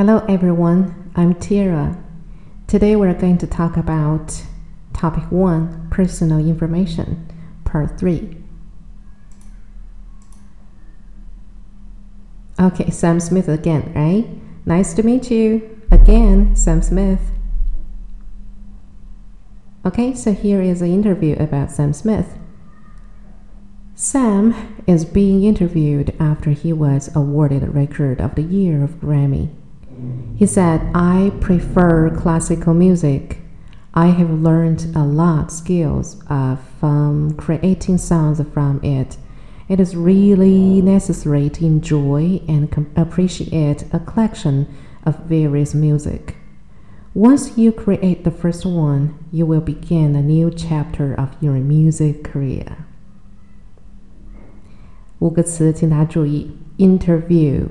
Hello everyone, I'm Tira. Today we're going to talk about topic 1 personal information, part 3. Okay, Sam Smith again, right? Nice to meet you. Again, Sam Smith. Okay, so here is an interview about Sam Smith. Sam is being interviewed after he was awarded Record of the Year of Grammy. He said, I prefer classical music. I have learned a lot skills of um, creating sounds from it. It is really necessary to enjoy and com- appreciate a collection of various music. Once you create the first one, you will begin a new chapter of your music career. 五个词，请大家注意：interview、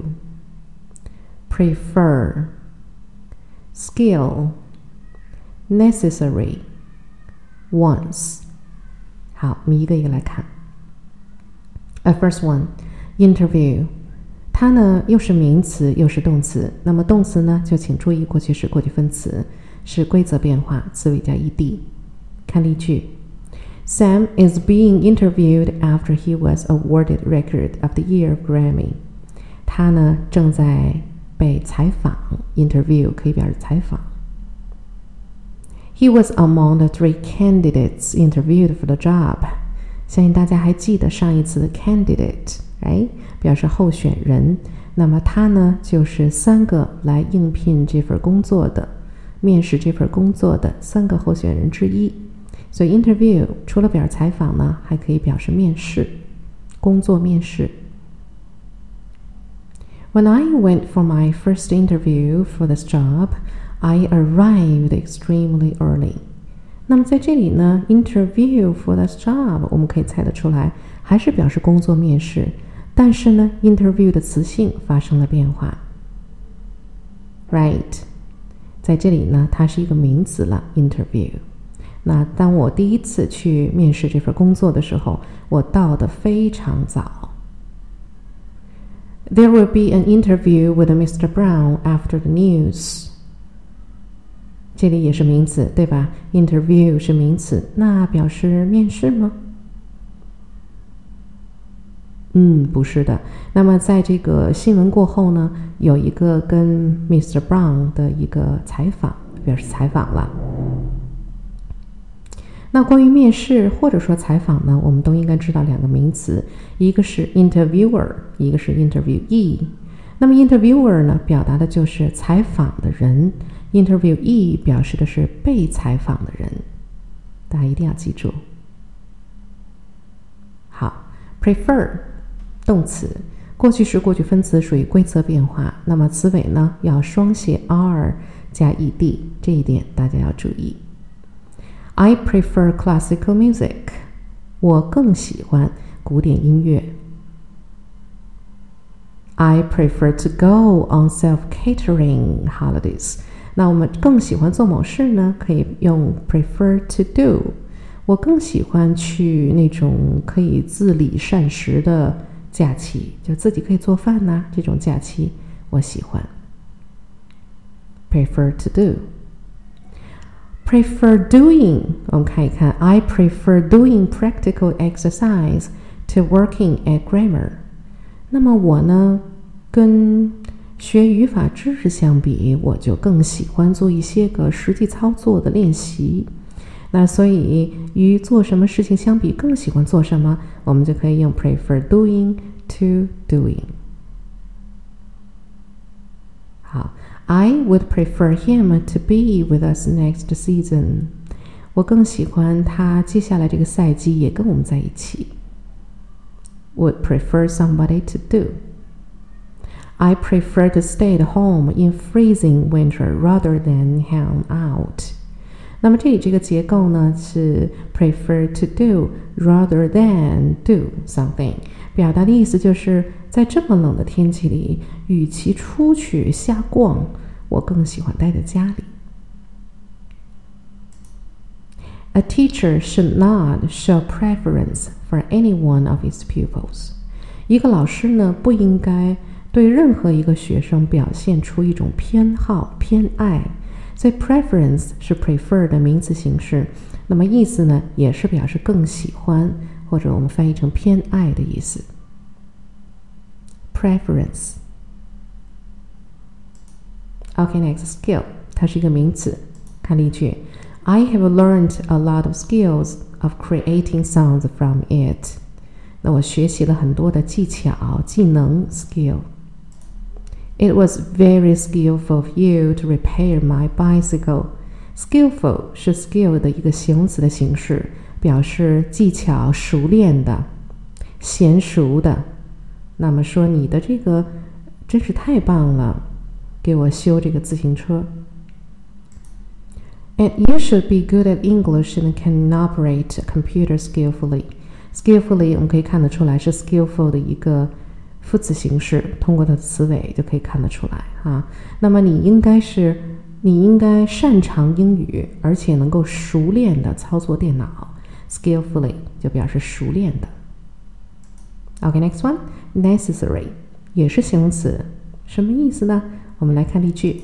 prefer、skill、necessary、once。好，我们一个一个来看。A first one, interview。它呢又是名词又是动词，那么动词呢就请注意过去式、过去分词是规则变化，词尾加 ed。看例句：Sam is being interviewed after he was awarded Record of the Year Grammy。他呢正在 被采访，interview 可以表示采访。He was among the three candidates interviewed for the job。相信大家还记得上一次的 candidate。哎，表示候选人。那么他呢，就是三个来应聘这份工作的、面试这份工作的三个候选人之一。所以 interview 除了表示采访呢，还可以表示面试、工作面试。When I went for my first interview for this job, I arrived extremely early. 那么在这里呢，interview for this job 我们可以猜得出来，还是表示工作面试。但是呢，interview 的词性发生了变化。Right，在这里呢，它是一个名词了。interview。那当我第一次去面试这份工作的时候，我到的非常早。There will be an interview with Mr. Brown after the news。这里也是名词，对吧？interview 是名词，那表示面试吗？嗯，不是的。那么在这个新闻过后呢，有一个跟 Mr. Brown 的一个采访，表示采访了。那关于面试或者说采访呢，我们都应该知道两个名词，一个是 interviewer，一个是 interviewee。那么 interviewer 呢，表达的就是采访的人；interviewee 表示的是被采访的人。大家一定要记住。好，prefer。动词，过去时、过去分词属于规则变化，那么词尾呢要双写 r 加 ed，这一点大家要注意。I prefer classical music，我更喜欢古典音乐。I prefer to go on self-catering holidays，那我们更喜欢做某事呢？可以用 prefer to do，我更喜欢去那种可以自理膳食的。假期就自己可以做饭呐，这种假期我喜欢。Prefer to do. Prefer doing，我们看一看。I prefer doing practical exercise to working at grammar。那么我呢，跟学语法知识相比，我就更喜欢做一些个实际操作的练习。那所以与做什么事情相比，更喜欢做什么，我们就可以用 prefer doing to doing。好 ，I would prefer him to be with us next season。我更喜欢他接下来这个赛季也跟我们在一起。Would prefer somebody to do。I prefer to stay at home in freezing winter rather than hang out。 那么这里这个结构呢是 prefer to do rather than do something，表达的意思就是在这么冷的天气里，与其出去瞎逛，我更喜欢待在家里。A teacher should not show preference for any one of his pupils。一个老师呢不应该对任何一个学生表现出一种偏好、偏爱。所以 preference 是 prefer 的名词形式，那么意思呢，也是表示更喜欢，或者我们翻译成偏爱的意思。preference。OK，next skill，它是一个名词。看例句：I have learned a lot of skills of creating sounds from it。那我学习了很多的技巧、技能 skill。 It was very skillful of you to repair my bicycle. Skillful 是 skill 的一个形容词的形式，表示技巧、熟练的、娴熟的。那么说你的这个真是太棒了，给我修这个自行车。And you should be good at English and can operate a computer skillfully. Skillfully 我们可以看得出来是 skillful 的一个 副词形式，通过它的词尾就可以看得出来啊。那么你应该是你应该擅长英语，而且能够熟练的操作电脑。Skillfully 就表示熟练的。OK，next one necessary 也是形容词，什么意思呢？我们来看例句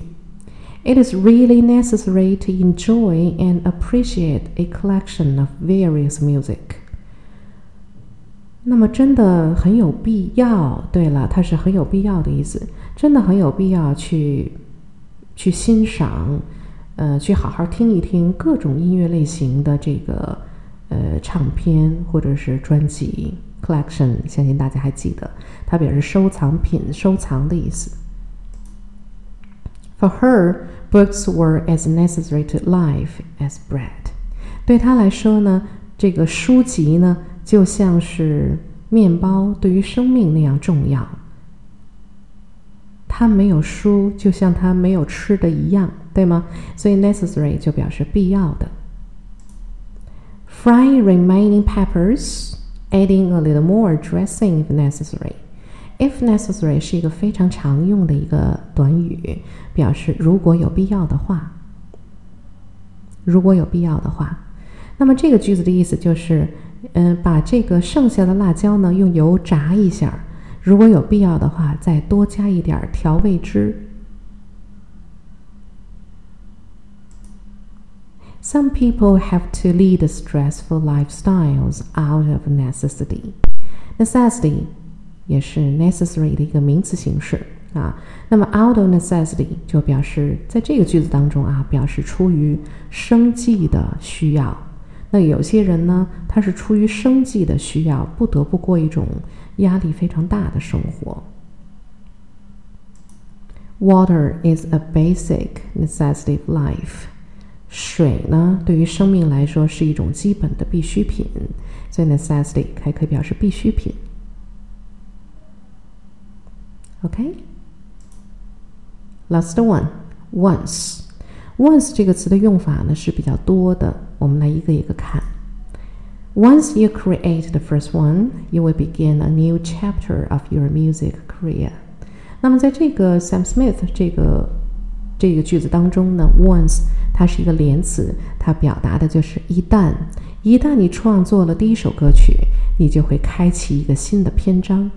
：It is really necessary to enjoy and appreciate a collection of various music。那么真的很有必要。对了，它是很有必要的意思，真的很有必要去去欣赏，呃，去好好听一听各种音乐类型的这个呃唱片或者是专辑。Collection，相信大家还记得，它表示收藏品、收藏的意思。For her, books were as necessary to life as bread。对她来说呢，这个书籍呢，就像是面包对于生命那样重要。她没有书，就像她没有吃的一样，对吗？所以 necessary 就表示必要的。Fry remaining peppers。Adding a little more dressing if necessary. If necessary 是一个非常常用的一个短语，表示如果有必要的话。如果有必要的话，那么这个句子的意思就是，嗯，把这个剩下的辣椒呢用油炸一下，如果有必要的话，再多加一点调味汁。Some people have to lead stressful lifestyles out of necessity. Necessity 也是 necessary 的一个名词形式啊。那么 out of necessity 就表示在这个句子当中啊，表示出于生计的需要。那有些人呢，他是出于生计的需要，不得不过一种压力非常大的生活。Water is a basic necessity of life. 水呢，对于生命来说是一种基本的必需品，所以 necessity 还可以表示必需品。OK，last one，once Once 这个词的用法呢是比较多的，我们来一个一个看。Once you create the first one, you will begin a new chapter of your music career。那么在这个 Sam Smith 这个这个句子当中呢，once 它是一个连词，它表达的就是一旦一旦你创作了第一首歌曲，你就会开启一个新的篇章。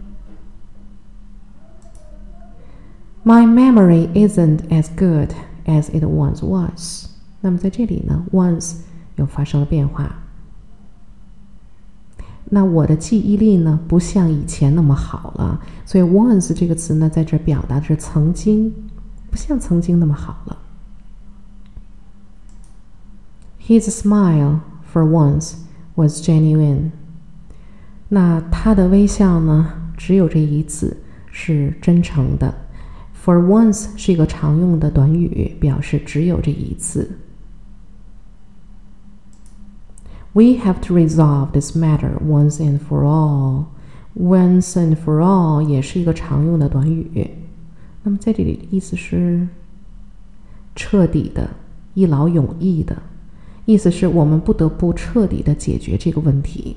My memory isn't as good as it once was。那么在这里呢，once 又发生了变化。那我的记忆力呢，不像以前那么好了，所以 once 这个词呢，在这表达的是曾经，不像曾经那么好了。His smile, for once, was genuine. 那他的微笑呢？只有这一次是真诚的。For once 是一个常用的短语，表示只有这一次。We have to resolve this matter once and for all. Once and for all 也是一个常用的短语。那么在这里的意思是彻底的、一劳永逸的。意思是我们不得不彻底的解决这个问题，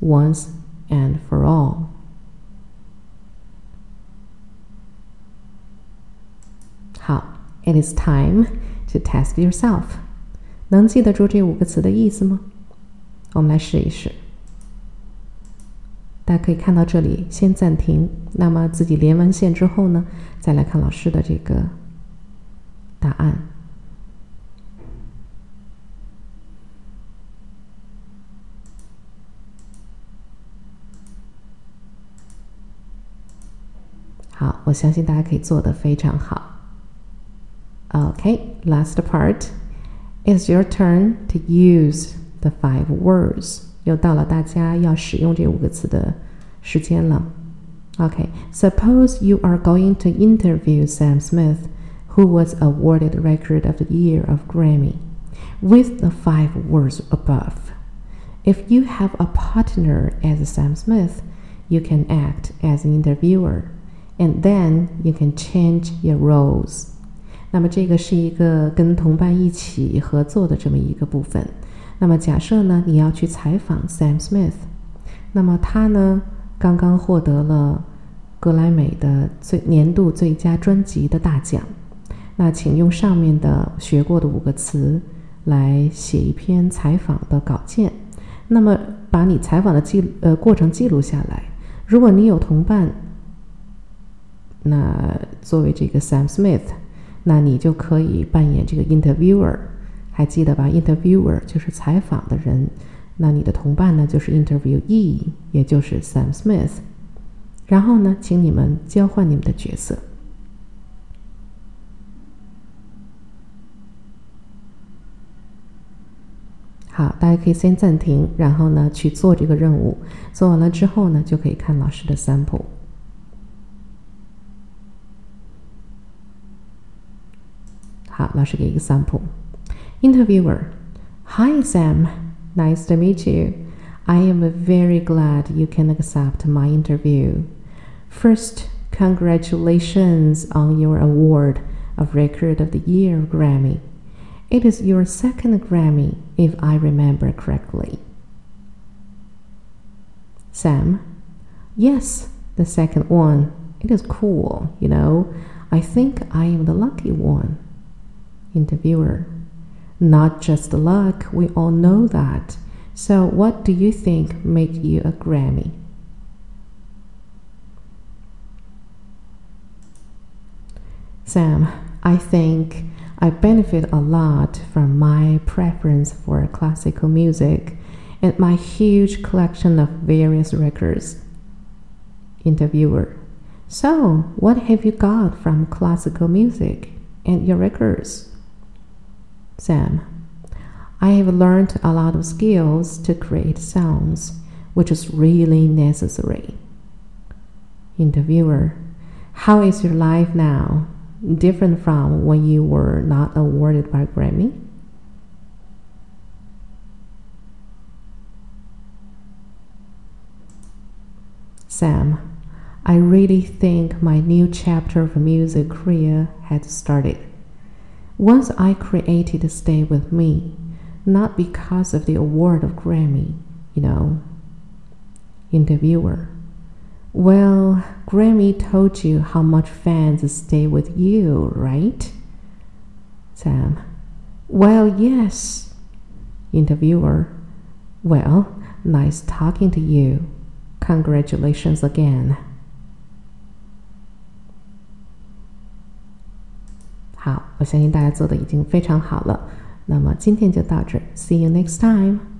once and for all。 好，It is time to test yourself。能记得住这五个词的意思吗？我们来试一试。大家可以看到这里，先暂停。那么自己连完线之后呢，再来看老师的这个答案。好，我相信大家可以做得非常好。Okay, last part. It's your turn to use the five words. 又到了大家要使用这五个词的时间了。Okay, suppose you are going to interview Sam Smith, who was awarded Record of the Year of Grammy, with the five words above. If you have a partner as Sam Smith, you can act as an interviewer, and then you can change your roles. 那么这个是一个跟同伴一起合作的这么一个部分。那么假设呢，你要去采访 Sam Smith，那么他呢刚刚获得了格莱美的最年度最佳专辑的大奖。那请用上面的学过的五个词来写一篇采访的稿件。那么把你采访的记呃过程记录下来。如果你有同伴，那作为这个 Sam Smith。那你就可以扮演这个 interviewer，还记得吧？interviewer 就是采访的人，那你的同伴呢就是 interviewee，也就是 Sam Smith。然后呢，请你们交换你们的角色。好，大家可以先暂停，然后呢去做这个任务。做完了之后呢，就可以看老师的 sample。logic example. Interviewer Hi, Sam. Nice to meet you. I am very glad you can accept my interview. First, congratulations on your award of Record of the Year Grammy. It is your second Grammy, if I remember correctly. Sam, yes, the second one. It is cool, you know. I think I am the lucky one. Interviewer Not just luck, we all know that. So, what do you think made you a Grammy? Sam, I think I benefit a lot from my preference for classical music and my huge collection of various records. Interviewer So, what have you got from classical music and your records? Sam. I have learned a lot of skills to create sounds, which is really necessary. Interviewer How is your life now? Different from when you were not awarded by Grammy? Sam, I really think my new chapter of music career has started. Once I created Stay With Me, not because of the award of Grammy, you know. Interviewer. Well, Grammy told you how much fans stay with you, right? Sam. Well, yes. Interviewer. Well, nice talking to you. Congratulations again. 好，我相信大家做的已经非常好了。那么今天就到这，See you next time。